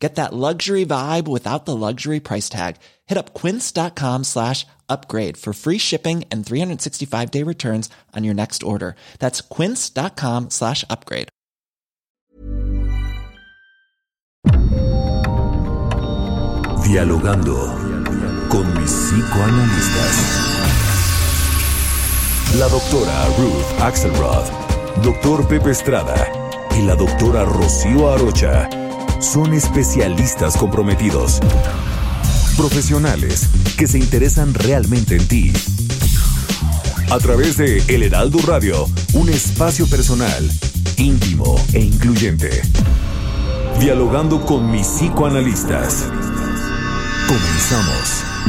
Get that luxury vibe without the luxury price tag. Hit up quince.com slash upgrade for free shipping and 365 day returns on your next order. That's quince.com slash upgrade. Dialogando con mis psicoanalistas. La doctora Ruth Axelrod, doctor Pepe Estrada y la doctora Rocío Arocha son especialistas comprometidos. Profesionales que se interesan realmente en ti. A través de El Heraldo Radio, un espacio personal, íntimo e incluyente. Dialogando con mis psicoanalistas. Comenzamos.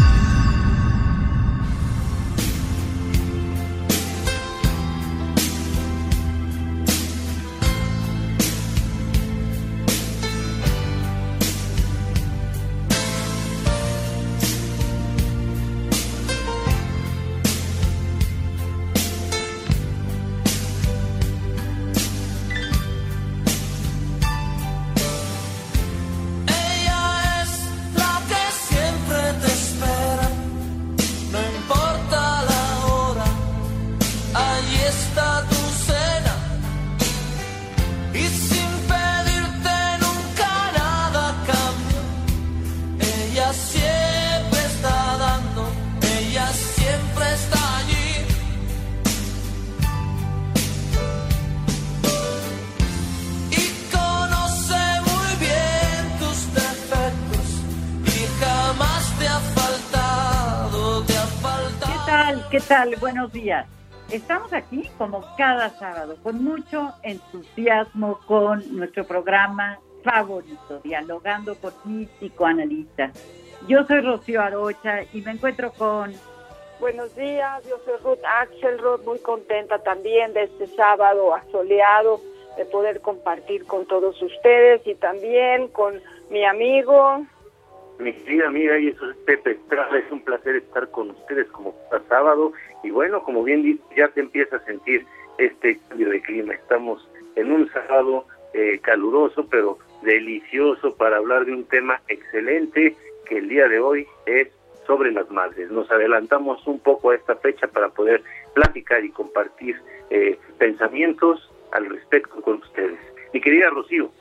Buenos días. Estamos aquí como cada sábado con mucho entusiasmo con nuestro programa favorito, dialogando con mis psicoanalistas. Yo soy Rocío Arocha y me encuentro con Buenos días, yo soy Ruth Axelrod, muy contenta también de este sábado asoleado, de poder compartir con todos ustedes y también con mi amigo. Mi querida amiga, y eso es Pepe Estrada, es un placer estar con ustedes como cada sábado. Y bueno, como bien dice, ya te empieza a sentir este cambio de clima. Estamos en un sábado eh, caluroso, pero delicioso para hablar de un tema excelente que el día de hoy es sobre las madres. Nos adelantamos un poco a esta fecha para poder platicar y compartir eh, pensamientos al respecto con ustedes. Mi querida Rocío,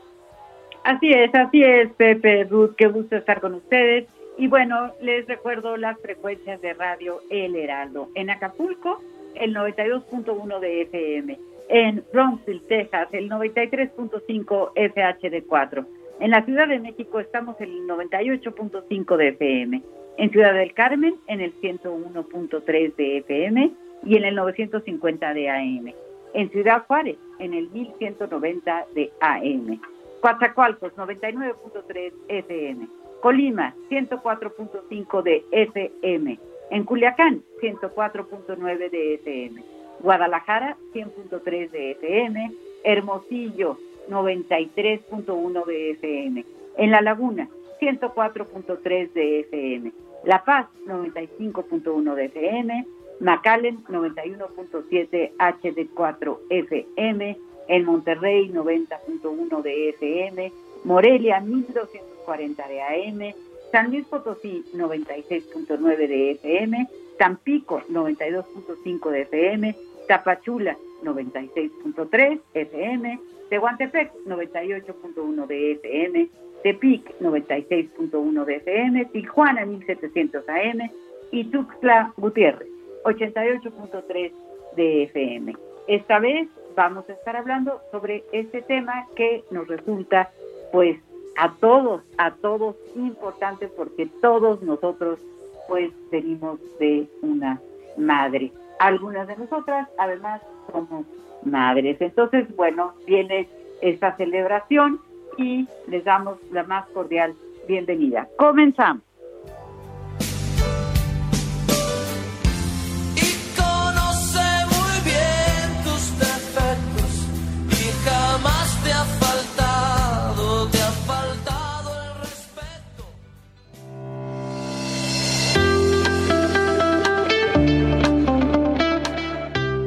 Así es, así es, Pepe, Ruth, qué gusto estar con ustedes. Y bueno, les recuerdo las frecuencias de radio El Heraldo. En Acapulco, el 92.1 de FM. En Brownsville, Texas, el 93.5 FHD4. En la Ciudad de México estamos en el 98.5 de FM. En Ciudad del Carmen, en el 101.3 de FM y en el 950 de AM. En Ciudad Juárez, en el 1190 de AM. Coatzacoalcos 99.3 FM, Colima 104.5 de FM, en Culiacán 104.9 de FM, Guadalajara 100.3 de FM, Hermosillo 93.1 de FM, en La Laguna 104.3 de FM, La Paz 95.1 de FM, McAllen 91.7 HD4 FM, en Monterrey 90.1 de FM, Morelia 1240 de AM, San Luis Potosí 96.9 de FM, Tampico 92.5 de FM, Tapachula 96.3 FM, Tehuantepec 98.1 de FM, Tepic 96.1 de FM, Tijuana 1700 AM y Tuxtla Gutiérrez 88.3 de FM. Esta vez vamos a estar hablando sobre este tema que nos resulta pues a todos, a todos importante porque todos nosotros pues venimos de una madre. Algunas de nosotras además somos madres. Entonces, bueno, viene esta celebración y les damos la más cordial bienvenida. Comenzamos.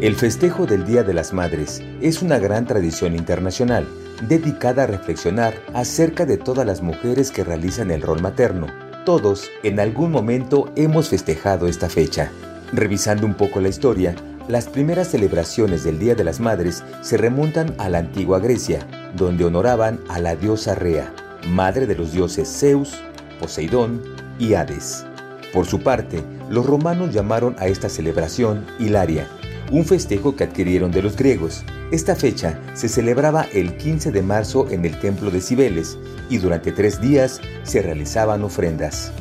El festejo del Día de las Madres es una gran tradición internacional dedicada a reflexionar acerca de todas las mujeres que realizan el rol materno. Todos en algún momento hemos festejado esta fecha. Revisando un poco la historia, las primeras celebraciones del Día de las Madres se remontan a la antigua Grecia, donde honoraban a la diosa Rea, madre de los dioses Zeus, Poseidón y Hades. Por su parte, los romanos llamaron a esta celebración Hilaria, un festejo que adquirieron de los griegos. Esta fecha se celebraba el 15 de marzo en el templo de Cibeles y durante tres días se realizaban ofrendas.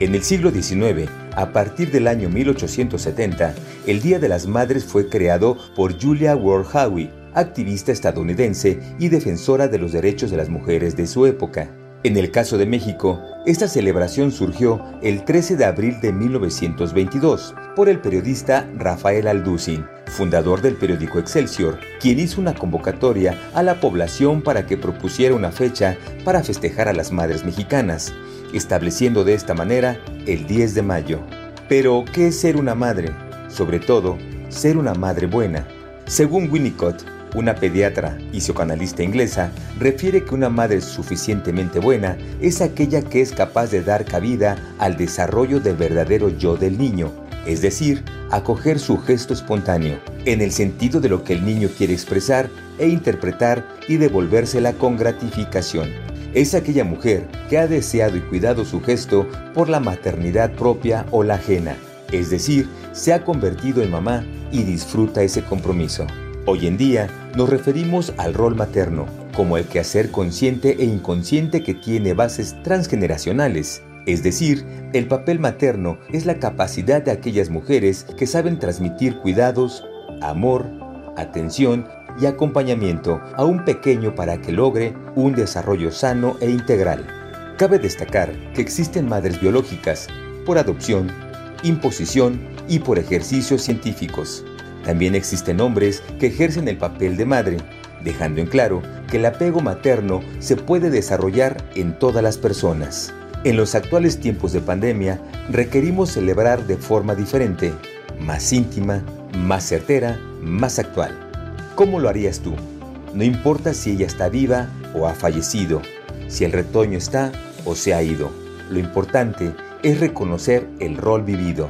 En el siglo XIX, a partir del año 1870, el Día de las Madres fue creado por Julia Ward Howe, activista estadounidense y defensora de los derechos de las mujeres de su época. En el caso de México, esta celebración surgió el 13 de abril de 1922 por el periodista Rafael Alducin, fundador del periódico Excelsior, quien hizo una convocatoria a la población para que propusiera una fecha para festejar a las madres mexicanas, estableciendo de esta manera el 10 de mayo. Pero, ¿qué es ser una madre? Sobre todo, ser una madre buena. Según Winnicott, una pediatra y psicoanalista inglesa refiere que una madre suficientemente buena es aquella que es capaz de dar cabida al desarrollo del verdadero yo del niño, es decir, acoger su gesto espontáneo, en el sentido de lo que el niño quiere expresar e interpretar y devolvérsela con gratificación. Es aquella mujer que ha deseado y cuidado su gesto por la maternidad propia o la ajena, es decir, se ha convertido en mamá y disfruta ese compromiso. Hoy en día nos referimos al rol materno como el quehacer consciente e inconsciente que tiene bases transgeneracionales. Es decir, el papel materno es la capacidad de aquellas mujeres que saben transmitir cuidados, amor, atención y acompañamiento a un pequeño para que logre un desarrollo sano e integral. Cabe destacar que existen madres biológicas por adopción, imposición y por ejercicios científicos. También existen hombres que ejercen el papel de madre, dejando en claro que el apego materno se puede desarrollar en todas las personas. En los actuales tiempos de pandemia requerimos celebrar de forma diferente, más íntima, más certera, más actual. ¿Cómo lo harías tú? No importa si ella está viva o ha fallecido, si el retoño está o se ha ido. Lo importante es reconocer el rol vivido.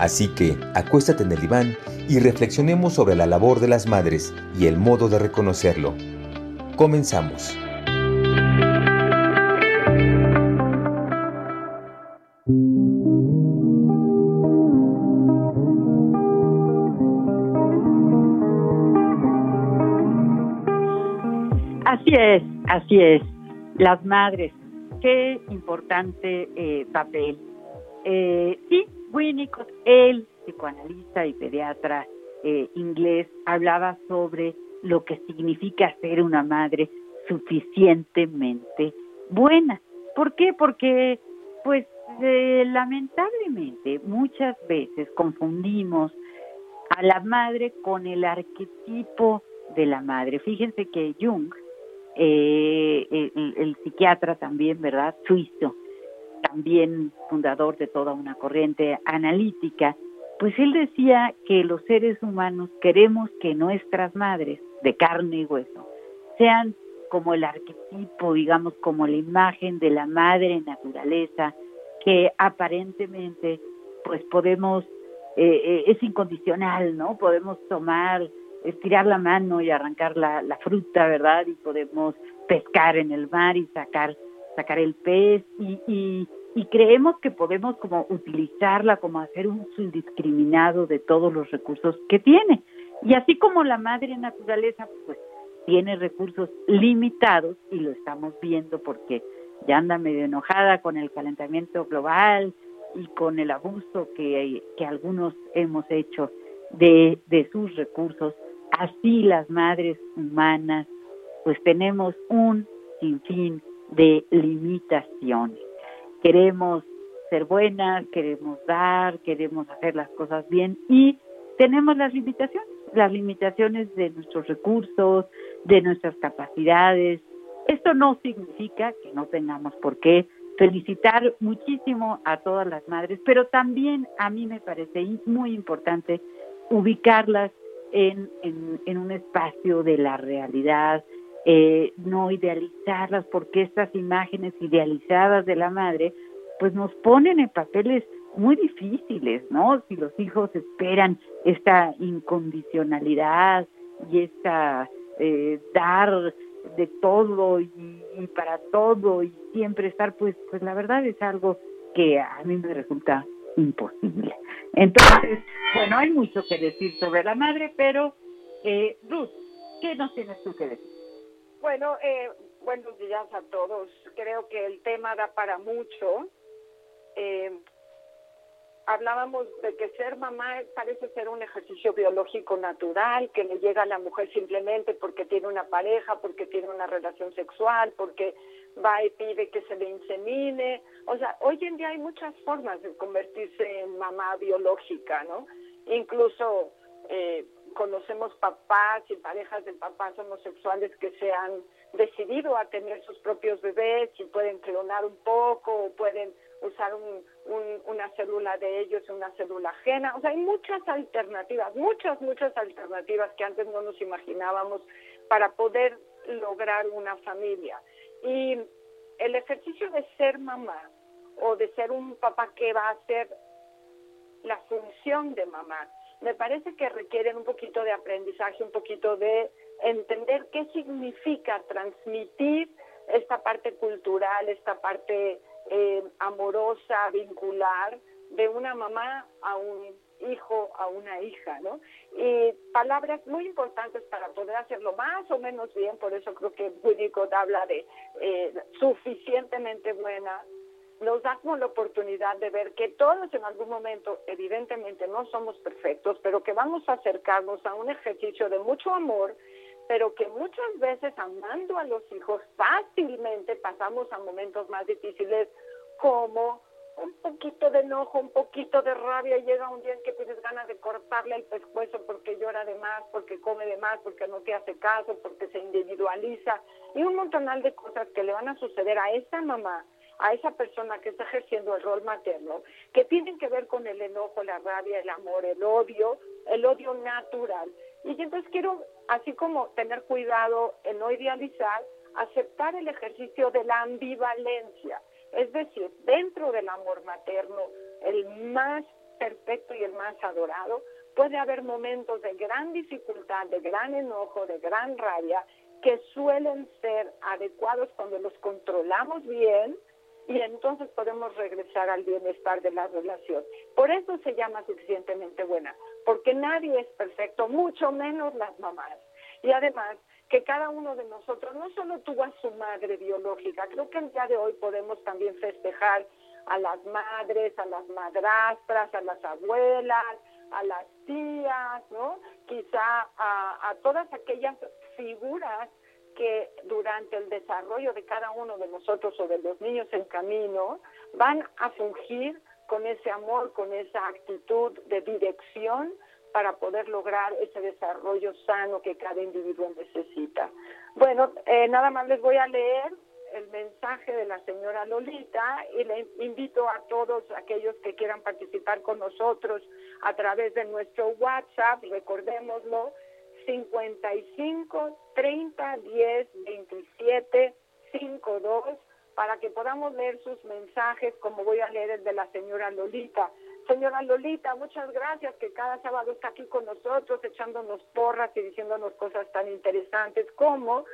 Así que acuéstate en el diván y reflexionemos sobre la labor de las madres y el modo de reconocerlo. Comenzamos. Así es, así es. Las madres, qué importante eh, papel. Eh, sí, Winnicott, el psicoanalista y pediatra eh, inglés, hablaba sobre lo que significa ser una madre suficientemente buena. ¿Por qué? Porque, pues, eh, lamentablemente, muchas veces confundimos a la madre con el arquetipo de la madre. Fíjense que Jung, eh, el, el psiquiatra también, ¿verdad? Suizo, también fundador de toda una corriente analítica, pues él decía que los seres humanos queremos que nuestras madres, de carne y hueso, sean como el arquetipo, digamos, como la imagen de la madre naturaleza, que aparentemente, pues podemos, eh, eh, es incondicional, ¿no? Podemos tomar, estirar la mano y arrancar la, la fruta, ¿verdad? Y podemos pescar en el mar y sacar sacar el pez y, y, y creemos que podemos como utilizarla, como hacer un uso indiscriminado de todos los recursos que tiene. Y así como la madre naturaleza, pues tiene recursos limitados y lo estamos viendo porque ya anda medio enojada con el calentamiento global y con el abuso que, que algunos hemos hecho de, de sus recursos, así las madres humanas, pues tenemos un sinfín de limitaciones. Queremos ser buenas, queremos dar, queremos hacer las cosas bien y tenemos las limitaciones, las limitaciones de nuestros recursos, de nuestras capacidades. Esto no significa que no tengamos por qué felicitar muchísimo a todas las madres, pero también a mí me parece muy importante ubicarlas en, en, un espacio de la realidad, eh, no idealizarlas, porque estas imágenes idealizadas de la madre, pues nos ponen en papeles muy difíciles, ¿no? Si los hijos esperan esta incondicionalidad y esta eh, dar de todo y, para todo y siempre estar, pues, pues la verdad es algo que a mí me resulta imposible. Entonces, bueno, hay mucho que decir sobre la madre, pero eh, Ruth, ¿qué nos tienes tú que decir? Bueno, eh, buenos días a todos. Creo que el tema da para mucho. Eh, hablábamos de que ser mamá parece ser un ejercicio biológico natural, que le llega a la mujer simplemente porque tiene una pareja, porque tiene una relación sexual, porque va y pide que se le insemine. O sea, hoy en día hay muchas formas de convertirse en mamá biológica, ¿no? Incluso eh, conocemos papás y parejas de papás homosexuales que se han decidido a tener sus propios bebés y pueden clonar un poco o pueden usar un, una célula de ellos, una célula ajena. O sea, hay muchas alternativas, muchas, muchas alternativas que antes no nos imaginábamos para poder lograr una familia. Y el ejercicio de ser mamá o de ser un papá que va a hacer la función de mamá, me parece que requieren un poquito de aprendizaje, un poquito de entender qué significa transmitir esta parte cultural, esta parte eh, amorosa, vincular, de una mamá a un hijo, a una hija, ¿no? Y palabras muy importantes para poder hacerlo más o menos bien, por eso creo que Winnicott habla de eh, suficientemente buena, nos da como la oportunidad de ver que todos en algún momento, evidentemente no somos perfectos, pero que vamos a acercarnos a un ejercicio de mucho amor, pero que muchas veces amando a los hijos fácilmente pasamos a momentos más difíciles como un poquito de enojo, un poquito de rabia, llega un día en que tienes ganas de cortarle el pescuezo porque llora de más, porque come de más, porque no te hace caso, porque se individualiza, y un montonal de cosas que le van a suceder a esa mamá, a esa persona que está ejerciendo el rol materno, que tienen que ver con el enojo, la rabia, el amor, el odio, el odio natural. Y entonces quiero, así como tener cuidado en no idealizar, aceptar el ejercicio de la ambivalencia. Es decir, dentro del amor materno, el más perfecto y el más adorado, puede haber momentos de gran dificultad, de gran enojo, de gran rabia, que suelen ser adecuados cuando los controlamos bien y entonces podemos regresar al bienestar de la relación. Por eso se llama suficientemente buena, porque nadie es perfecto, mucho menos las mamás. Y además, que cada uno de nosotros no solo tuvo a su madre biológica, creo que el día de hoy podemos también festejar a las madres, a las madrastras, a las abuelas, a las tías, ¿no? Quizá a, a todas aquellas figuras que durante el desarrollo de cada uno de nosotros o de los niños en camino van a fungir con ese amor, con esa actitud de dirección para poder lograr ese desarrollo sano que cada individuo necesita. Bueno, eh, nada más les voy a leer el mensaje de la señora Lolita y le invito a todos aquellos que quieran participar con nosotros a través de nuestro WhatsApp, recordémoslo, 55 30 10 27 52 para que podamos leer sus mensajes como voy a leer el de la señora Lolita. Señora Lolita, muchas gracias que cada sábado está aquí con nosotros echándonos porras y diciéndonos cosas tan interesantes como,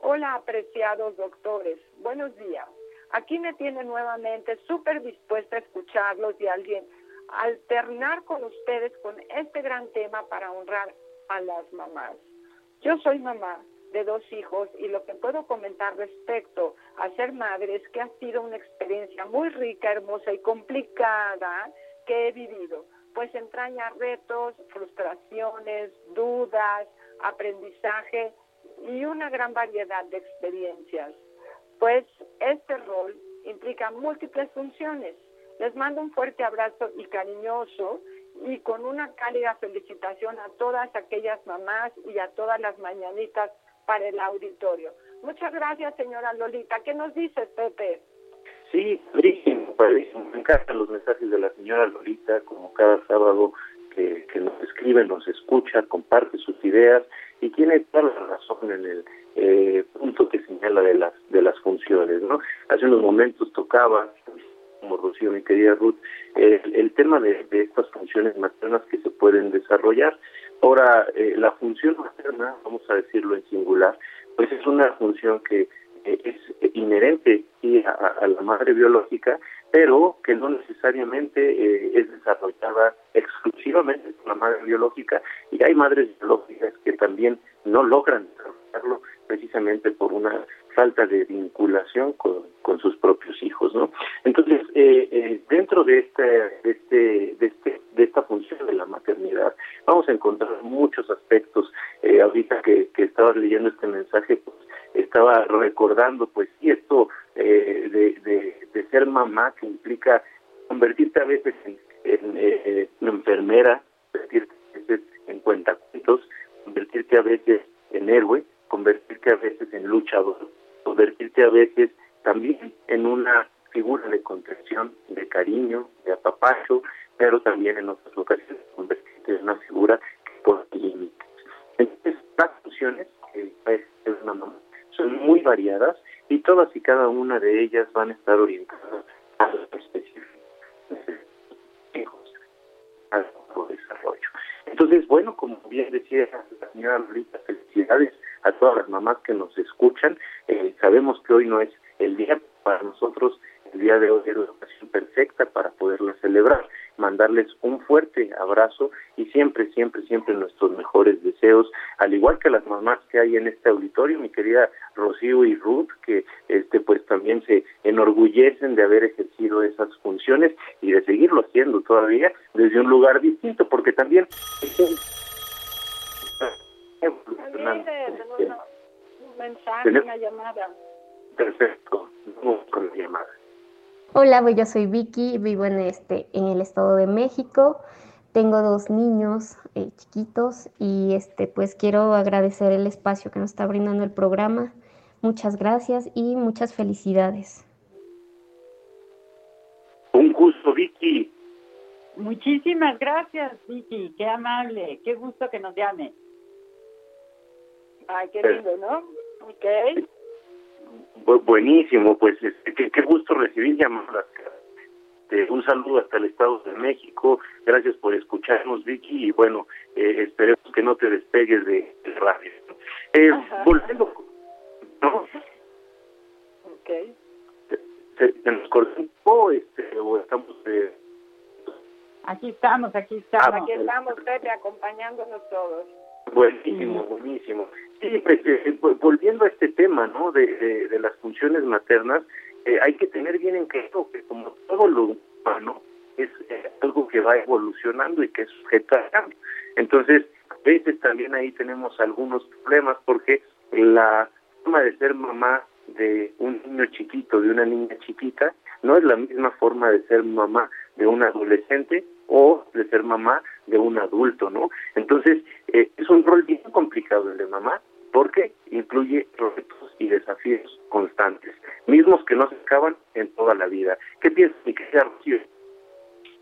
hola apreciados doctores, buenos días. Aquí me tiene nuevamente súper dispuesta a escucharlos y alguien alternar con ustedes con este gran tema para honrar a las mamás. Yo soy mamá de dos hijos y lo que puedo comentar respecto a ser madre es que ha sido una experiencia muy rica, hermosa y complicada que he vivido, pues entraña retos, frustraciones, dudas, aprendizaje y una gran variedad de experiencias. Pues este rol implica múltiples funciones. Les mando un fuerte abrazo y cariñoso y con una cálida felicitación a todas aquellas mamás y a todas las mañanitas para el auditorio. Muchas gracias, señora Lolita. ¿Qué nos dice Pepe? Sí, padrísimo, padrísimo. Me encantan los mensajes de la señora Lolita, como cada sábado que, que nos escribe, nos escucha, comparte sus ideas y tiene toda la razón en el eh, punto que señala de las de las funciones, ¿no? Hace unos momentos tocaba, como Rocío, mi querida Ruth, el, el tema de, estas funciones maternas que se pueden desarrollar. Ahora, eh, la función materna, vamos a decirlo en singular, pues es una función que eh, es inherente a, a, la madre biológica, pero que no necesariamente eh, es desarrollada exclusivamente por la madre biológica y hay madres biológicas que también no logran desarrollarlo precisamente por una falta de vinculación con, sus propios hijos, ¿no? Entonces, eh, eh, dentro de este, de este, de este, de esta función de la maternidad, vamos a encontrar muchos aspectos. Eh, ahorita que, que estaba leyendo este mensaje, pues estaba recordando, pues sí, esto eh, de, ser mamá que implica convertirte a veces en, en eh, una enfermera, convertirte a veces en cuentacuentos, convertirte a veces en héroe, convertirte a veces en luchador, convertirte a veces también en una figura de contención, de cariño, de apapacho, pero también en otras ocasiones convertirte en una figura que pone límites. Entonces, las funciones que es una son muy variadas y todas y cada una de ellas van a estar orientadas a lo específico hijos, al desarrollo. Entonces, bueno, como bien decía la señora Lolita, felicidades a todas las mamás que nos escuchan. Eh, sabemos que hoy no es el día para nosotros, el día de hoy es la ocasión perfecta para poderla celebrar, mandarles un fuerte abrazo y siempre, siempre, siempre nuestros mejores deseos, al igual que las mamás que hay en este auditorio, mi querida Rocío y Ruth, que este pues también se enorgullecen de haber ejercido esas funciones y de seguirlo haciendo todavía desde un lugar distinto, porque también un mensaje, una llamada. Perfecto, vamos con la llamada. Hola, pues yo soy Vicky, vivo en este en el Estado de México. Tengo dos niños eh, chiquitos y este pues quiero agradecer el espacio que nos está brindando el programa. Muchas gracias y muchas felicidades. Un gusto, Vicky. Muchísimas gracias, Vicky. Qué amable. Qué gusto que nos llame. Ay, qué lindo, ¿no? Ok. Bu buenísimo, pues este, qué, qué, gusto recibir llamadas. Eh, un saludo hasta el Estado de México. Gracias por escucharnos, Vicky. Y bueno, eh, esperemos que no te despegues de, de radio. Eh, volviendo, ¿no? Ok. ¿Se, se nos cortó este, o estamos eh, Aquí estamos, aquí estamos. Ah, aquí estamos, Pepe, acompañándonos todos. Buenísimo, buenísimo. Sí, pues, eh, volviendo a este tema, ¿no? De, de, de las funciones maternas, eh, hay que tener bien en claro que como todo lo humano es eh, algo que va evolucionando y que es sujeto a cambio. Entonces, a veces también ahí tenemos algunos problemas porque la forma de ser mamá de un niño chiquito, de una niña chiquita, no es la misma forma de ser mamá de un adolescente o de ser mamá de un adulto, ¿no? Entonces, eh, es un rol bien complicado el de mamá porque incluye retos y desafíos constantes, mismos que no se acaban en toda la vida. ¿Qué piensas, mi querida?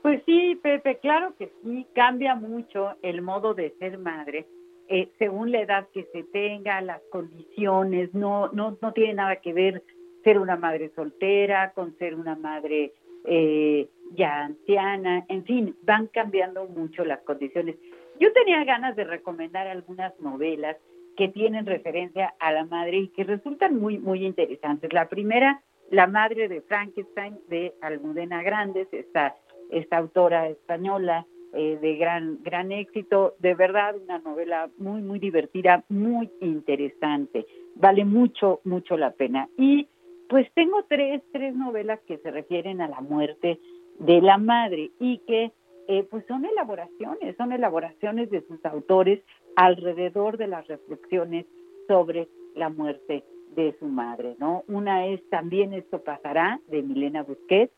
Pues sí, Pepe, claro que sí, cambia mucho el modo de ser madre. Eh, según la edad que se tenga, las condiciones, no, no, no tiene nada que ver ser una madre soltera con ser una madre eh, ya anciana, en fin, van cambiando mucho las condiciones. Yo tenía ganas de recomendar algunas novelas que tienen referencia a la madre y que resultan muy, muy interesantes. La primera, La madre de Frankenstein, de Almudena Grandes, esta, esta autora española eh, de gran, gran éxito, de verdad una novela muy, muy divertida, muy interesante, vale mucho, mucho la pena. Y pues tengo tres, tres novelas que se refieren a la muerte de la madre y que eh, pues son elaboraciones, son elaboraciones de sus autores alrededor de las reflexiones sobre la muerte de su madre, ¿no? Una es También esto pasará, de Milena Busquets,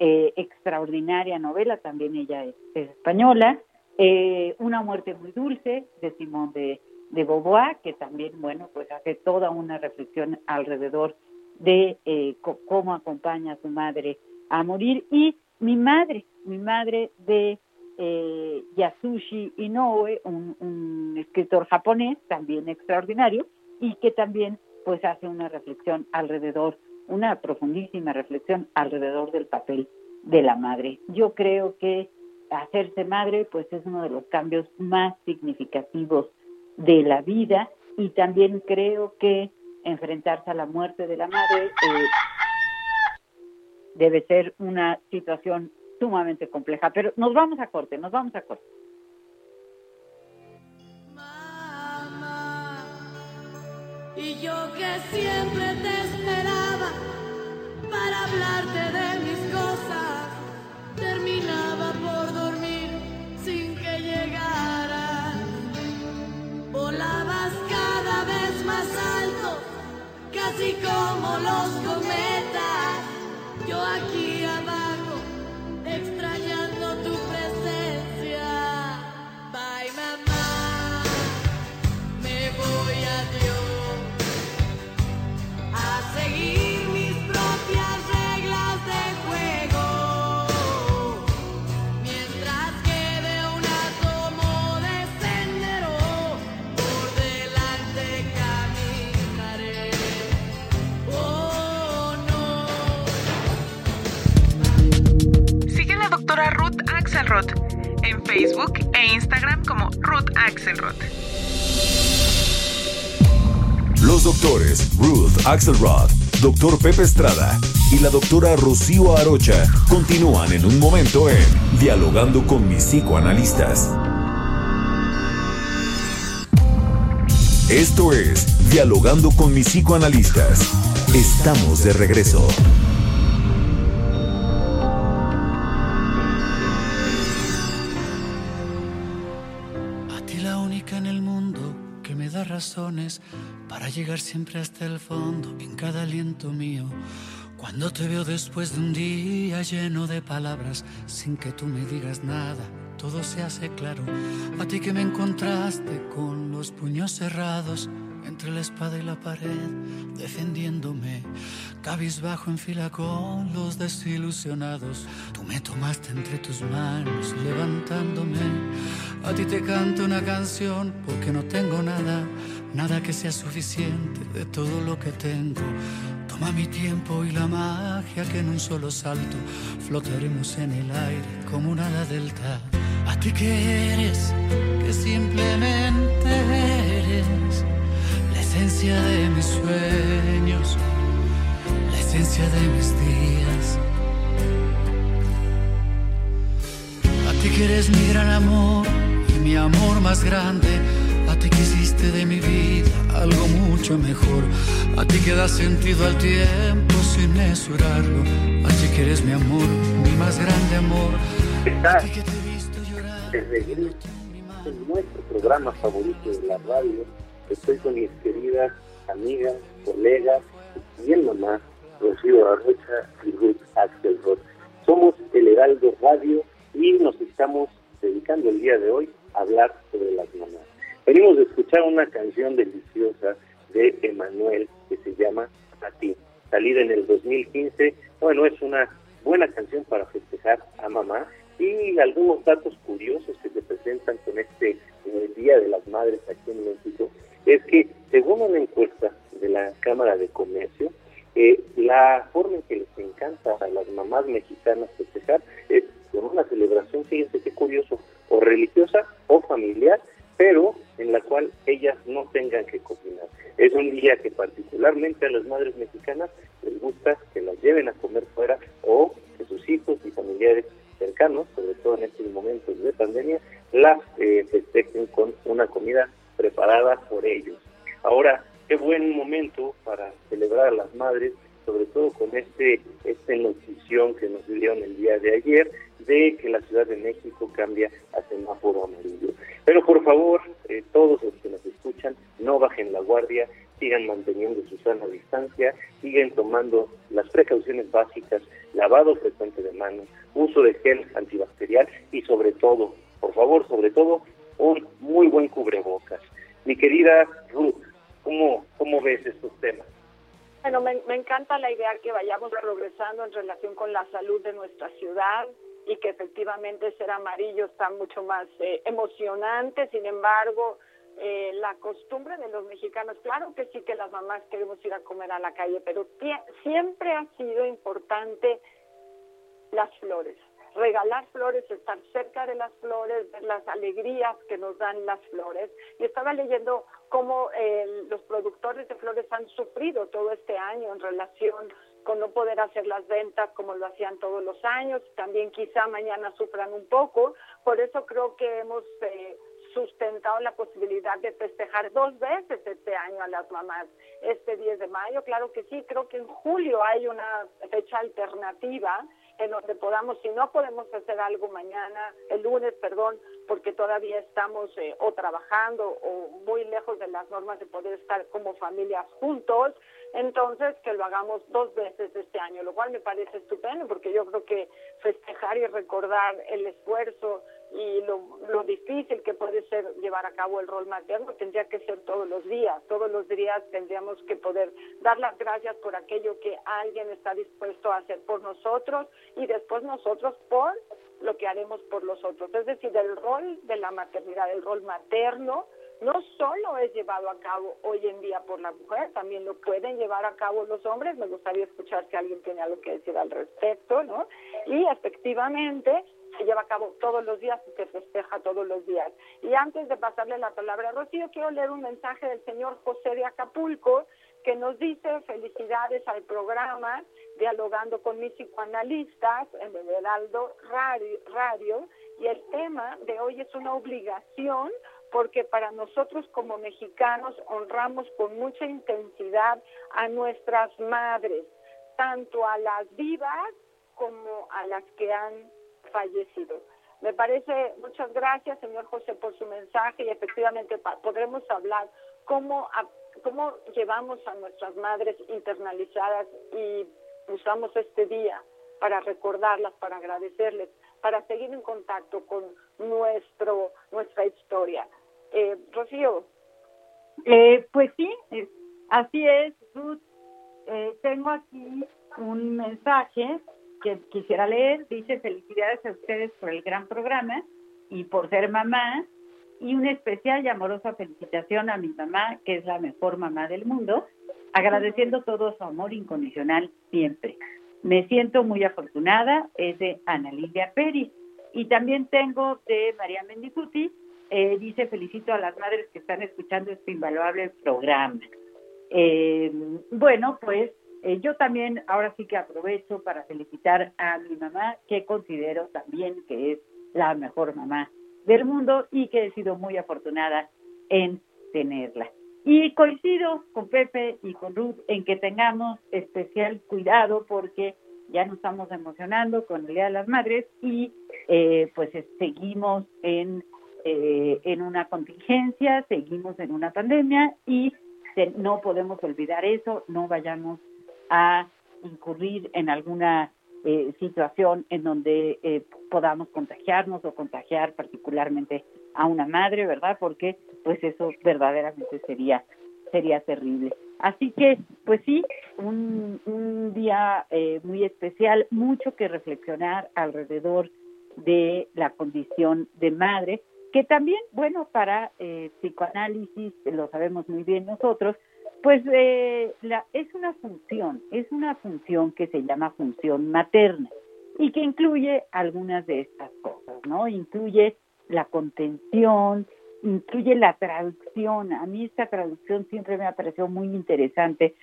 eh, extraordinaria novela, también ella es, es española, eh, Una muerte muy dulce, de Simón de, de Beauvoir, que también, bueno, pues hace toda una reflexión alrededor de eh, cómo acompaña a su madre a morir, y mi madre, mi madre de eh, Yasushi Inoue, un, escritor japonés también extraordinario y que también pues hace una reflexión alrededor, una profundísima reflexión alrededor del papel de la madre. Yo creo que hacerse madre pues es uno de los cambios más significativos de la vida y también creo que enfrentarse a la muerte de la madre eh, debe ser una situación sumamente compleja. Pero nos vamos a corte, nos vamos a corte. Mamá, y yo que siempre te esperaba para hablarte de mis cosas, terminaba por dormir sin que llegaras. Volabas cada vez más alto, casi como los cometas. Yo aquí abajo, En Facebook e Instagram como Ruth Axelrod. Los doctores Ruth Axelrod, Dr. Pepe Estrada y la doctora Rocío Arocha continúan en un momento en Dialogando con mis psicoanalistas. Esto es Dialogando con mis psicoanalistas. Estamos de regreso. Para llegar siempre hasta el fondo en cada aliento mío. Cuando te veo después de un día lleno de palabras sin que tú me digas nada, todo se hace claro. A ti que me encontraste con los puños cerrados entre la espada y la pared, defendiéndome, cabizbajo en fila con los desilusionados. Tú me tomaste entre tus manos, levantándome. A ti te canto una canción porque no tengo nada, nada que sea suficiente de todo lo que tengo. Toma mi tiempo y la magia que en un solo salto flotaremos en el aire como una ala delta. A ti que eres, que simplemente eres la esencia de mis sueños, la esencia de mis días. A ti que eres mi gran amor y mi amor más grande. Ti que hiciste de mi vida algo mucho mejor. A ti que das sentido al tiempo sin mesurarlo. A ti que eres mi amor, mi más grande amor. A ti que te he visto llorar. de regreso en nuestro programa favorito de la radio. Estoy con mis queridas amigas, colegas y bien mamá, Rocío Arrocha y Ruth Axelrod. Somos el Heraldo Radio y nos estamos dedicando el día de hoy a hablar sobre las mamás. Venimos de escuchar una canción deliciosa de Emanuel que se llama A ti, salida en el 2015. Bueno, es una buena canción para festejar a mamá y algunos datos curiosos que se presentan con este Día de las Madres aquí en México es que según una encuesta de la Cámara de Comercio, eh, la forma en que les encanta a las mamás mexicanas festejar es con una celebración, fíjense qué curioso, o religiosa o familiar, pero en la cual ellas no tengan que cocinar. Es un día que particularmente a las madres mexicanas les gusta que las lleven a comer fuera o que sus hijos y familiares cercanos, sobre todo en estos momentos de pandemia, las eh, festejen con una comida preparada por ellos. Ahora, qué buen momento para celebrar a las madres, sobre todo con este esta notición que nos dieron el día de ayer de que la Ciudad de México cambia a semáforo amarillo. Pero por favor, eh, todos los que nos escuchan, no bajen la guardia, sigan manteniendo su sana distancia, sigan tomando las precauciones básicas, lavado frecuente de manos, uso de gel antibacterial y sobre todo, por favor, sobre todo, un muy buen cubrebocas. Mi querida Ruth, ¿cómo, cómo ves estos temas? Bueno, me, me encanta la idea que vayamos progresando en relación con la salud de nuestra ciudad y que efectivamente ser amarillo está mucho más eh, emocionante, sin embargo, eh, la costumbre de los mexicanos, claro que sí que las mamás queremos ir a comer a la calle, pero siempre ha sido importante las flores, regalar flores, estar cerca de las flores, ver las alegrías que nos dan las flores. Y estaba leyendo cómo eh, los productores de flores han sufrido todo este año en relación con no poder hacer las ventas como lo hacían todos los años, también quizá mañana sufran un poco, por eso creo que hemos eh, sustentado la posibilidad de festejar dos veces este año a las mamás, este 10 de mayo, claro que sí, creo que en julio hay una fecha alternativa en donde podamos, si no podemos hacer algo mañana, el lunes, perdón, porque todavía estamos eh, o trabajando o muy lejos de las normas de poder estar como familias juntos, entonces que lo hagamos dos veces este año, lo cual me parece estupendo porque yo creo que festejar y recordar el esfuerzo y lo, lo difícil que puede ser llevar a cabo el rol materno tendría que ser todos los días, todos los días tendríamos que poder dar las gracias por aquello que alguien está dispuesto a hacer por nosotros y después nosotros por lo que haremos por los otros. Es decir, el rol de la maternidad, el rol materno, no solo es llevado a cabo hoy en día por la mujer, también lo pueden llevar a cabo los hombres. Me gustaría escuchar si alguien tiene algo que decir al respecto, ¿no? Y efectivamente se lleva a cabo todos los días y se festeja todos los días. Y antes de pasarle la palabra a Rocío, quiero leer un mensaje del señor José de Acapulco que nos dice felicidades al programa Dialogando con mis psicoanalistas en el Heraldo Radio, Radio y el tema de hoy es una obligación porque para nosotros como mexicanos honramos con mucha intensidad a nuestras madres, tanto a las vivas como a las que han fallecido. Me parece, muchas gracias, señor José, por su mensaje y efectivamente podremos hablar cómo, cómo llevamos a nuestras madres internalizadas y usamos este día para recordarlas, para agradecerles, para seguir en contacto con nuestro nuestra historia. Eh, Rocío. Eh, pues sí, así es, Ruth. Eh, tengo aquí un mensaje que quisiera leer. Dice felicidades a ustedes por el gran programa y por ser mamá. Y una especial y amorosa felicitación a mi mamá, que es la mejor mamá del mundo, agradeciendo todo su amor incondicional siempre. Me siento muy afortunada, es de Ana Lidia Pérez. Y también tengo de María Mendicuti, eh, dice, felicito a las madres que están escuchando este invaluable programa. Eh, bueno, pues eh, yo también ahora sí que aprovecho para felicitar a mi mamá, que considero también que es la mejor mamá del mundo y que he sido muy afortunada en tenerla. Y coincido con Pepe y con Ruth en que tengamos especial cuidado porque ya nos estamos emocionando con el Día de las Madres y pues seguimos en eh, en una contingencia, seguimos en una pandemia y no podemos olvidar eso, no vayamos a incurrir en alguna eh, situación en donde eh, podamos contagiarnos o contagiar particularmente a una madre, ¿verdad? Porque pues eso verdaderamente sería sería terrible. Así que, pues sí, un, día muy especial, mucho que reflexionar alrededor de la condición de madre, que también, bueno, para eh, psicoanálisis, lo sabemos muy bien nosotros, pues eh, la, es una función, es una función que se llama función materna y que incluye algunas de estas cosas, ¿no? Incluye la contención, incluye la traducción. A mí esta traducción siempre me ha parecido muy interesante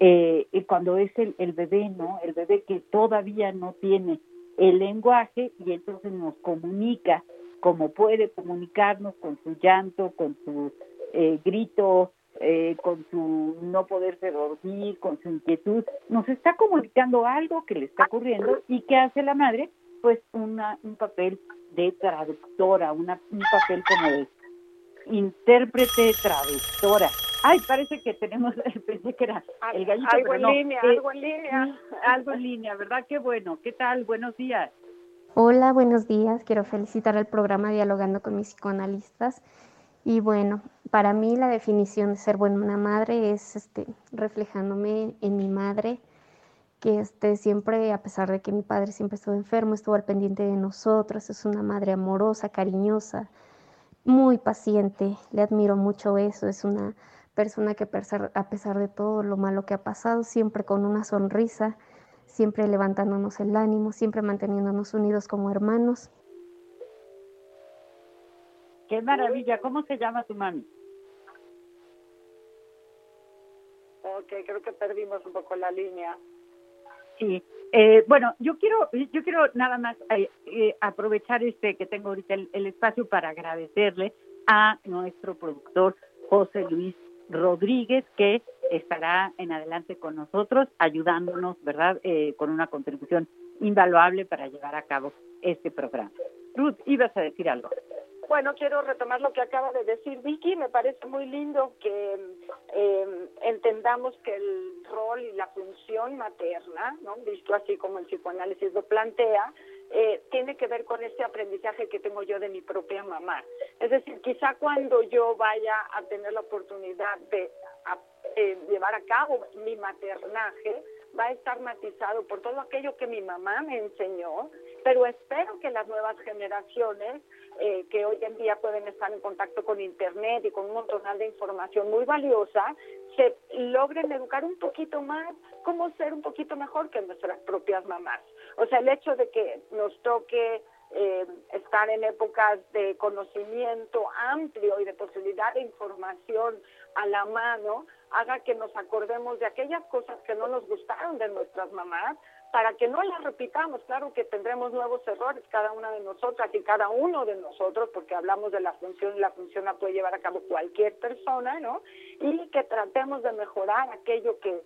eh, cuando es el, el bebé, ¿no? El bebé que todavía no tiene el lenguaje y entonces nos comunica como puede comunicarnos con su llanto, con su eh, grito, eh, con su no poderse dormir, con su inquietud, nos está comunicando algo que le está ocurriendo y que hace la madre, pues una, un papel de traductora, una, un papel como de intérprete traductora. Ay, parece que tenemos, pensé que era el gallito, algo en línea, eh, algo en línea. Algo en línea, ¿verdad? Qué bueno. ¿Qué tal? Buenos días. Hola, buenos días. Quiero felicitar al programa Dialogando con mis psicoanalistas. Y bueno, para mí la definición de ser buena madre es este, reflejándome en mi madre, que este, siempre, a pesar de que mi padre siempre estuvo enfermo, estuvo al pendiente de nosotros, es una madre amorosa, cariñosa, muy paciente, le admiro mucho eso, es una persona que a pesar de todo lo malo que ha pasado, siempre con una sonrisa, siempre levantándonos el ánimo, siempre manteniéndonos unidos como hermanos. Qué maravilla, ¿cómo se llama tu mami? Ok, creo que perdimos un poco la línea. Sí, eh, bueno, yo quiero, yo quiero nada más eh, eh, aprovechar este que tengo ahorita el, espacio para agradecerle a nuestro productor José Luis Rodríguez que estará en adelante con nosotros ayudándonos, ¿verdad? con una contribución invaluable para llevar a cabo este programa. Ruth, ibas a decir algo. Bueno, quiero retomar lo que acaba de decir Vicky. Me parece muy lindo que eh, entendamos que el rol y la función materna, ¿no? visto así como el psicoanálisis lo plantea, eh, tiene que ver con ese aprendizaje que tengo yo de mi propia mamá. Es decir, quizá cuando yo vaya a tener la oportunidad de eh, llevar a cabo mi maternaje, va a estar matizado por todo aquello que mi mamá me enseñó, pero espero que las nuevas generaciones eh, que hoy en día pueden estar en contacto con Internet y con un montón de información muy valiosa, se logren educar un poquito más cómo ser un poquito mejor que nuestras propias mamás. O sea, el hecho de que nos toque eh, estar en épocas de conocimiento amplio y de posibilidad de información a la mano, haga que nos acordemos de aquellas cosas que no nos gustaron de nuestras mamás, para que no las repitamos. Claro que tendremos nuevos errores cada una de nosotras y cada uno de nosotros, porque hablamos de la función y la función la puede llevar a cabo cualquier persona, ¿no? Y que tratemos de mejorar aquello que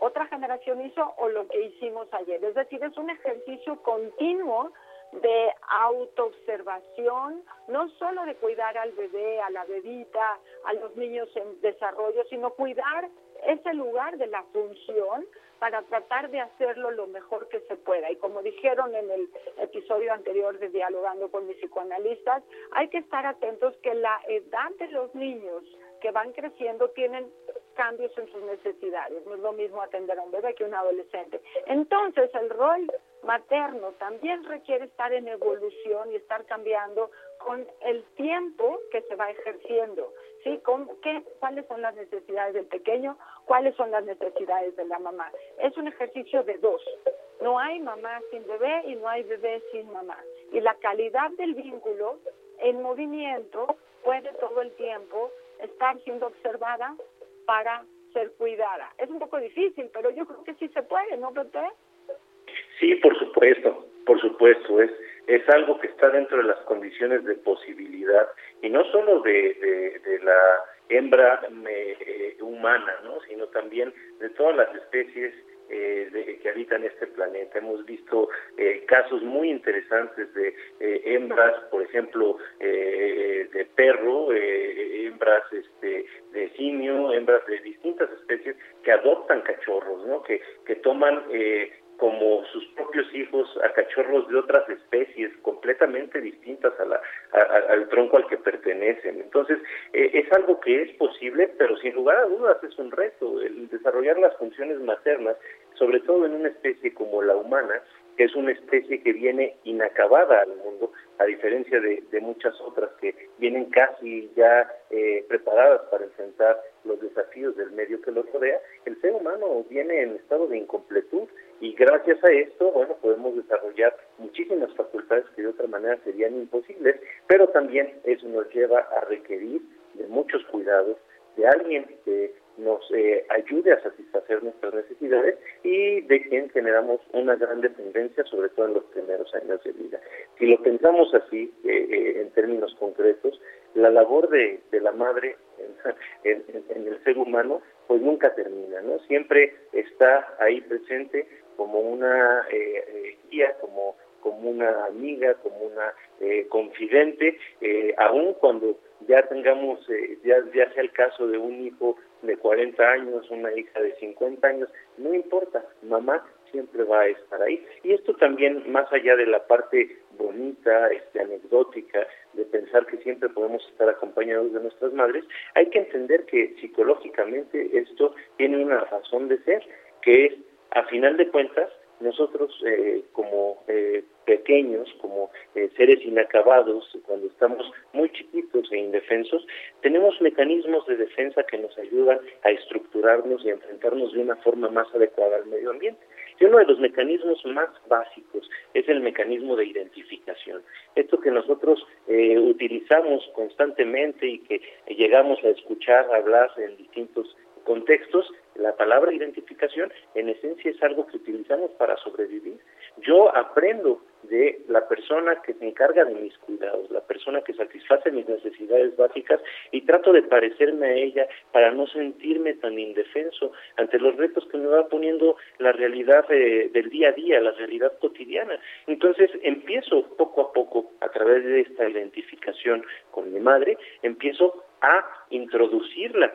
otra generación hizo o lo que hicimos ayer. Es decir, es un ejercicio continuo de autoobservación, no solo de cuidar al bebé, a la bebita, a los niños en desarrollo, sino cuidar ese lugar de la función para tratar de hacerlo lo mejor que se pueda. Y como dijeron en el episodio anterior de Dialogando con mis psicoanalistas, hay que estar atentos que la edad de los niños que van creciendo tienen cambios en sus necesidades. No es lo mismo atender a un bebé que a un adolescente. Entonces, el rol materno también requiere estar en evolución y estar cambiando con el tiempo que se va ejerciendo. ¿sí? ¿Con qué, ¿Cuáles son las necesidades del pequeño? ¿Cuáles son las necesidades de la mamá? Es un ejercicio de dos. No hay mamá sin bebé y no hay bebé sin mamá. Y la calidad del vínculo en movimiento puede todo el tiempo estar siendo observada para ser cuidada. Es un poco difícil, pero yo creo que sí se puede, ¿no, Pepe? Sí, por supuesto, por supuesto, es, es algo que está dentro de las condiciones de posibilidad y no solo de, de, la hembra eh, humana, ¿no? sino también de todas las especies eh, que habitan este planeta. Hemos visto eh, casos muy interesantes de hembras, por ejemplo, de perro, hembras este, de simio, hembras de distintas especies que adoptan cachorros, ¿no? que, que toman como sus propios hijos a cachorros de otras especies completamente distintas a la, al tronco al que pertenecen. Entonces, eh, es algo que es posible, pero sin lugar a dudas es un reto el desarrollar las funciones maternas, sobre todo en una especie como la humana, que es una especie que viene inacabada al mundo, a diferencia de, muchas otras que vienen casi ya eh, preparadas para enfrentar los desafíos del medio que los rodea, el ser humano viene en estado de incompletud y gracias a esto, bueno, podemos desarrollar muchísimas facultades que de otra manera serían imposibles, pero también eso nos lleva a requerir de muchos cuidados, de alguien que nos eh, ayude a satisfacer nuestras necesidades y de quien generamos una gran dependencia, sobre todo en los primeros años de vida. Si lo pensamos así, eh, eh, en términos concretos, la labor de, la madre en, el ser humano pues nunca termina, ¿no? Siempre está ahí presente como una eh, eh, guía, como, como una amiga, como una eh, confidente, eh, aun cuando ya tengamos, ya, ya sea el caso de un hijo de 40 años, una hija de 50 años, no importa, mamá siempre va a estar ahí. Y esto también, más allá de la parte bonita, este, anecdótica, de pensar que siempre podemos estar acompañados de nuestras madres, hay que entender que psicológicamente esto tiene una razón de ser, que es a final de cuentas, nosotros eh, como eh, pequeños, como eh, seres inacabados, cuando estamos muy chiquitos e indefensos, tenemos mecanismos de defensa que nos ayudan a estructurarnos y enfrentarnos de una forma más adecuada al medio ambiente. Y uno de los mecanismos más básicos es el mecanismo de identificación. Esto que nosotros utilizamos constantemente y que llegamos a escuchar hablar en distintos contextos, la palabra identificación en esencia es algo que utilizamos para sobrevivir. Yo aprendo de la persona que se encarga de mis cuidados, la persona que satisface mis necesidades básicas y trato de parecerme a ella para no sentirme tan indefenso ante los retos que me va poniendo la realidad eh, del día a día, la realidad cotidiana. Entonces empiezo poco a poco, a través de esta identificación con mi madre, empiezo a introducirla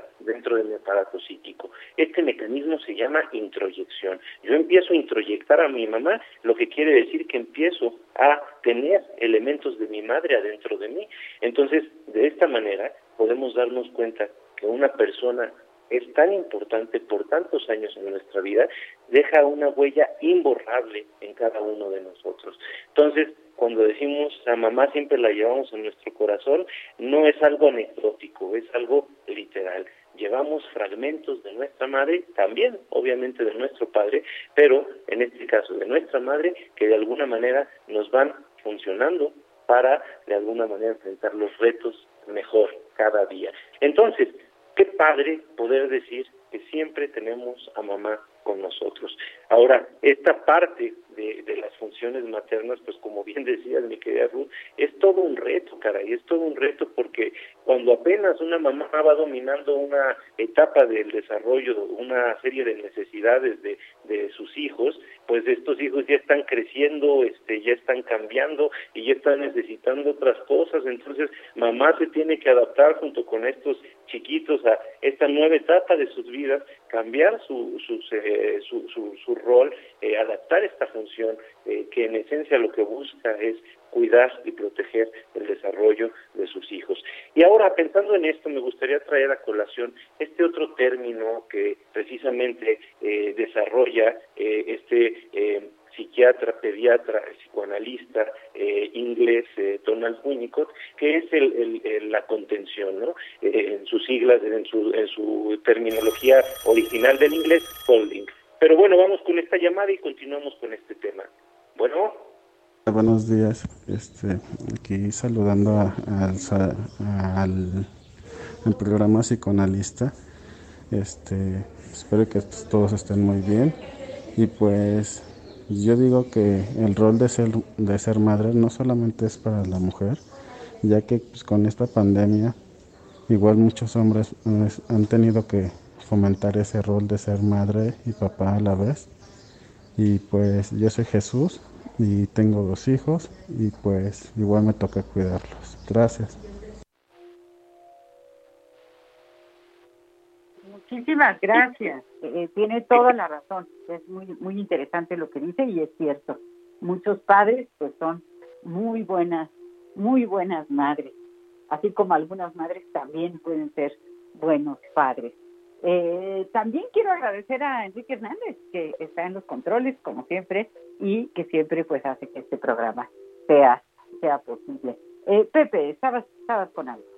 de mi aparato psíquico. Este mecanismo se llama introyección. Yo empiezo a introyectar a mi mamá, lo que quiere decir que empiezo a tener elementos de mi madre adentro de mí. Entonces, de esta manera podemos darnos cuenta que una persona es tan importante por tantos años en nuestra vida, deja una huella imborrable en cada uno de nosotros. Entonces, cuando decimos a mamá siempre la llevamos en nuestro corazón, no es algo anecdótico, es algo literal. Llevamos fragmentos de nuestra madre, también obviamente de nuestro padre, pero en este caso de nuestra madre, que de alguna manera nos van funcionando para de alguna manera enfrentar los retos mejor cada día. Entonces, qué padre poder decir que siempre tenemos a mamá con nosotros. Ahora, esta parte de, las funciones maternas, pues como bien decía mi querida Ruth, es todo un reto, caray, es todo un reto porque cuando apenas una mamá va dominando una etapa del desarrollo, una serie de necesidades de, de sus hijos, pues estos hijos ya están creciendo, este, ya están cambiando y ya están necesitando otras cosas, entonces mamá se tiene que adaptar junto con estos chiquitos a esta nueva etapa de sus vidas, cambiar su, eh, su, su, su, rol, eh, adaptar esta función eh, que en esencia lo que busca es cuidar y proteger el desarrollo de sus hijos. Y ahora, pensando en esto, me gustaría traer a colación este otro término que precisamente desarrolla este psiquiatra, pediatra, psicoanalista eh, inglés eh, Donald Winnicott, que es el, la contención, ¿no? Eh, en sus siglas, en su, en su terminología original del inglés, holding. Pero bueno, vamos con esta llamada y continuamos con este tema. Bueno. Buenos días, este, aquí saludando al, al programa psicoanalista. Este, espero que todos estén muy bien y pues yo digo que el rol de ser, de ser madre no solamente es para la mujer, ya que pues, con esta pandemia igual muchos hombres pues, han tenido que fomentar ese rol de ser madre y papá a la vez. Y pues yo soy Jesús y tengo dos hijos y pues igual me toca cuidarlos. Gracias. Muchísimas gracias. Eh, tiene toda la razón. Es muy muy interesante lo que dice y es cierto. Muchos padres pues son muy buenas, muy buenas madres, así como algunas madres también pueden ser buenos padres. Eh, también quiero agradecer a Enrique Hernández que está en los controles como siempre y que siempre pues hace que este programa sea sea posible. Eh, Pepe, estabas estabas con algo.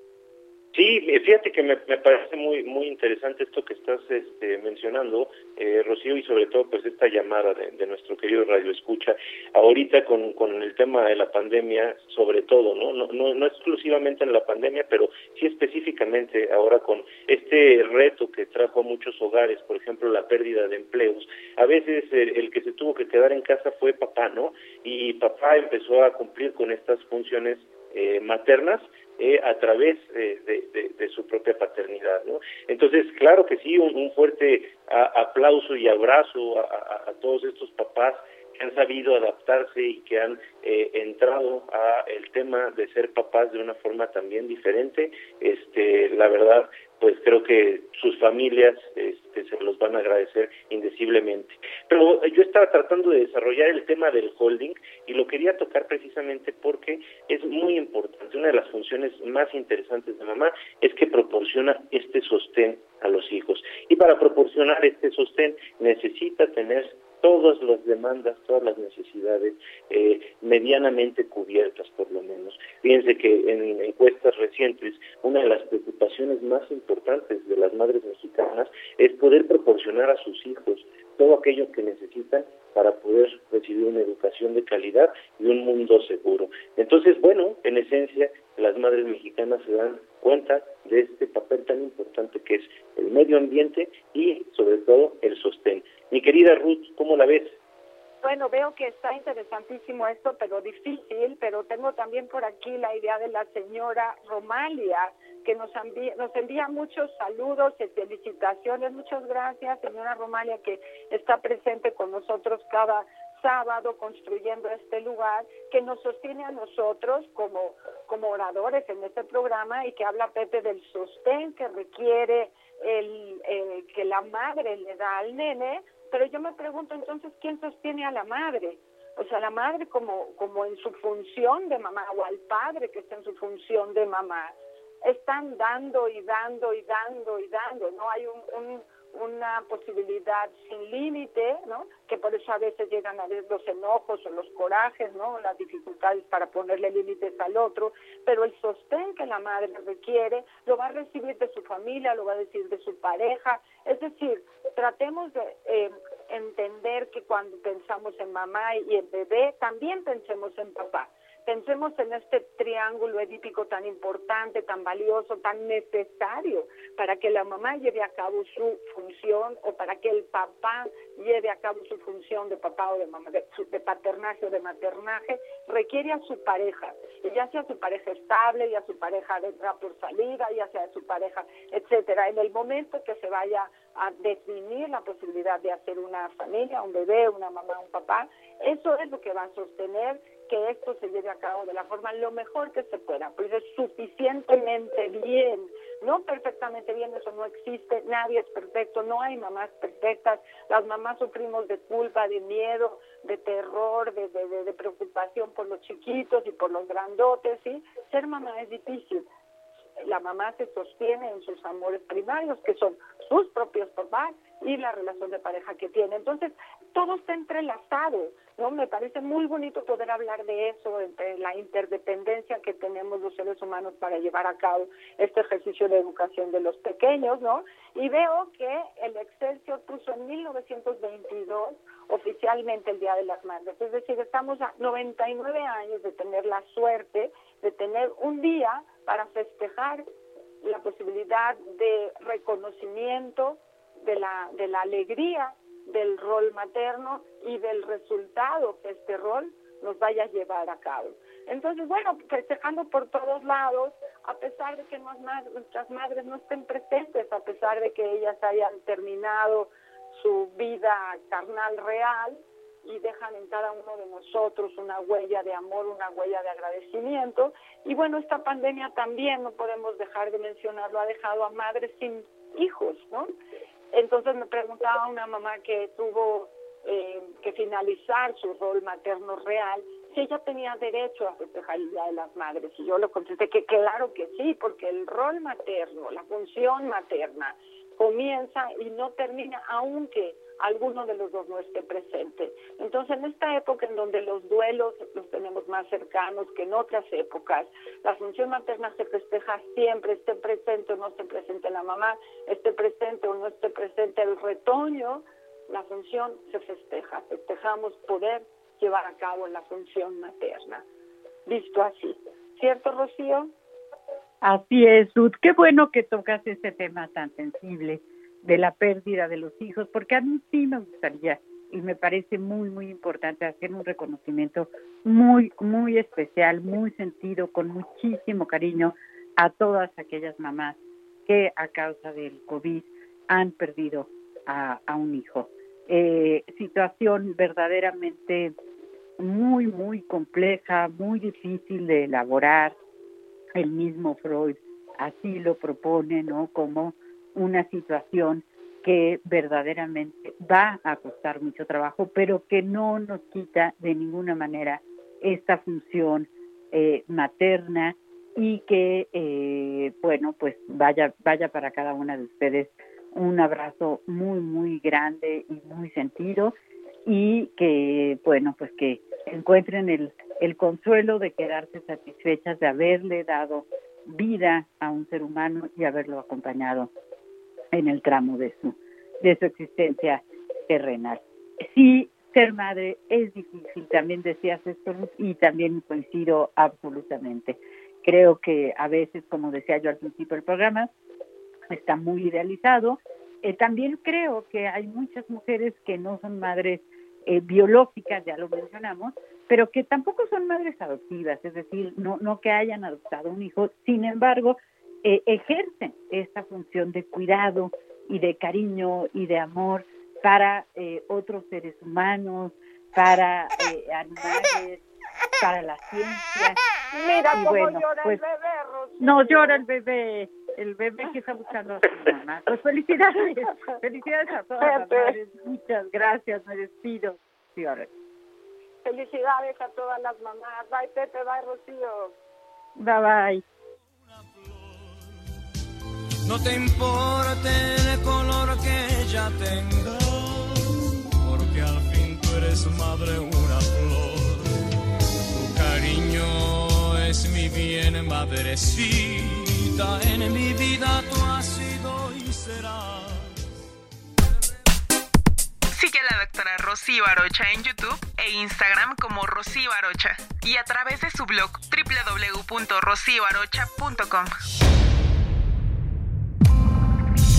Sí, fíjate que me, parece muy muy interesante esto que estás este, mencionando, eh, Rocío, y sobre todo pues esta llamada de, nuestro querido Radio Escucha, ahorita con, con el tema de la pandemia, sobre todo, ¿no? No, no, no exclusivamente en la pandemia, pero sí específicamente ahora con este reto que trajo a muchos hogares, por ejemplo, la pérdida de empleos. A veces el, el que se tuvo que quedar en casa fue papá, ¿no? Y papá empezó a cumplir con estas funciones eh, maternas eh, a través de, su propia paternidad. ¿no? Entonces, claro que sí, un, fuerte aplauso y abrazo a, todos estos papás que han sabido adaptarse y que han eh, entrado a el tema de ser papás de una forma también diferente. Este, la verdad, pues creo que sus familias este, se los van a agradecer indeciblemente. Pero yo estaba tratando de desarrollar el tema del holding y lo quería tocar precisamente porque es muy importante. Una de las funciones más interesantes de mamá es que proporciona este sostén a los hijos. Y para proporcionar este sostén necesita tener todas las demandas, todas las necesidades eh, medianamente cubiertas por lo menos. Fíjense que en encuestas recientes una de las preocupaciones más importantes de las madres mexicanas es poder proporcionar a sus hijos todo aquello que necesitan para poder recibir una educación de calidad y un mundo seguro. Entonces, bueno, en esencia, las madres mexicanas se dan cuenta de este papel tan importante que es el medio ambiente y, sobre todo, el sostén. Mi querida Ruth, ¿cómo la ves? Bueno, veo que está interesantísimo esto, pero difícil, pero tengo también por aquí la idea de la señora Romalia, que nos envía, nos envía muchos saludos y felicitaciones. Muchas gracias, señora Romalia, que está presente con nosotros cada sábado construyendo este lugar que nos sostiene a nosotros como, como oradores en este programa y que habla Pepe del sostén que requiere el, el que la madre le da al nene pero yo me pregunto entonces, ¿quién sostiene a la madre? O sea, la madre como, como en su función de mamá o al padre que está en su función de mamá. Están dando y dando y dando y dando, ¿no? Hay un, un una posibilidad sin límite, ¿no? Que por eso a veces llegan a ver los enojos o los corajes, ¿no? Las dificultades para ponerle límites al otro, pero el sostén que la madre requiere lo va a recibir de su familia, lo va a decir de su pareja, es decir, tratemos de eh, entender que cuando pensamos en mamá y en bebé, también pensemos en papá Pensemos en este triángulo edípico tan importante, tan valioso, tan necesario para que la mamá lleve a cabo su función o para que el papá lleve a cabo su función de papá o de mamá, de, paternaje o de maternaje, requiere a su pareja, ya sea su pareja estable, ya su pareja de por salida, ya sea su pareja, etcétera. En el momento que se vaya a definir la posibilidad de hacer una familia, un bebé, una mamá, un papá, eso es lo que va a sostener que esto se lleve a cabo de la forma lo mejor que se pueda, pues es suficientemente bien, no perfectamente bien, eso no existe, nadie es perfecto, no hay mamás perfectas, las mamás sufrimos de culpa, de miedo, de terror, de, de, preocupación por los chiquitos y por los grandotes, ¿sí? Ser mamá es difícil, la mamá se sostiene en sus amores primarios, que son sus propios papás y la relación de pareja que tiene. Entonces, todo está entrelazado, ¿no? Me parece muy bonito poder hablar de eso, entre la interdependencia que tenemos los seres humanos para llevar a cabo este ejercicio de educación de los pequeños, ¿no? Y veo que el Excelsior puso en 1922 oficialmente el Día de las Madres, es decir, estamos a 99 años de tener la suerte de tener un día para festejar la posibilidad de reconocimiento de la, de la alegría del rol materno y del resultado que este rol nos vaya a llevar a cabo. Entonces, bueno, festejando por todos lados, a pesar de que nuestras madres no estén presentes, a pesar de que ellas hayan terminado su vida carnal real, y dejan en cada uno de nosotros una huella de amor, una huella de agradecimiento. Y bueno, esta pandemia también, no podemos dejar de mencionarlo, ha dejado a madres sin hijos, ¿no? Entonces me preguntaba una mamá que tuvo eh, que finalizar su rol materno real, si ella tenía derecho a festejar el de las Madres. Y yo le contesté que claro que sí, porque el rol materno, la función materna, comienza y no termina aunque alguno de los dos no esté presente. Entonces, en esta época en donde los duelos los tenemos más cercanos que en otras épocas, la función materna se festeja siempre, esté presente o no esté presente la mamá, esté presente o no esté presente el retoño, la función se festeja, festejamos poder llevar a cabo la función materna. Visto así. ¿Cierto, Rocío? Así es, Ruth. Qué bueno que tocas este tema tan sensible de la pérdida de los hijos, porque a mí sí me gustaría y me parece muy, muy importante hacer un reconocimiento muy, muy especial, muy sentido, con muchísimo cariño a todas aquellas mamás que a causa del COVID han perdido a, un hijo. Eh, situación verdaderamente muy, muy compleja, muy difícil de elaborar. El mismo Freud así lo propone, ¿no? Como una situación que verdaderamente va a costar mucho trabajo, pero que no nos quita de ninguna manera esta función eh, materna y que, eh, bueno, pues vaya, vaya para cada una de ustedes un abrazo muy, muy grande y muy sentido y que, bueno, pues que encuentren el, el consuelo de quedarse satisfechas de haberle dado vida a un ser humano y haberlo acompañado en el tramo de su, de su existencia terrenal. Sí, ser madre es difícil, también decías esto y también coincido absolutamente. Creo que a veces, como decía yo al principio del programa, está muy idealizado. Eh, también creo que hay muchas mujeres que no son madres eh, biológicas, ya lo mencionamos, pero que tampoco son madres adoptivas, es decir, no, no que hayan adoptado un hijo, sin embargo, eh, ejercen esta función de cuidado y de cariño y de amor para eh, otros seres humanos, para eh, animales, para la ciencia. Mira Y cómo bueno, llora pues, el bebé, Rocío. No llora el bebé, el bebé que está buscando a su mamá. Pues felicidades, felicidades a todas las madres. Muchas gracias, me despido. Sí. Felicidades a todas las mamás. Bye, Pepe, bye, Rocío. Bye bye. No te importe el color que ella tenga, porque al fin tú eres madre una flor. Tu cariño es mi bien, madrecita. En mi vida tú has sido y serás. Sigue a la doctora Rocío Arocha en YouTube e Instagram como Rocío Arocha y a través de su blog www.rocioarocha.com.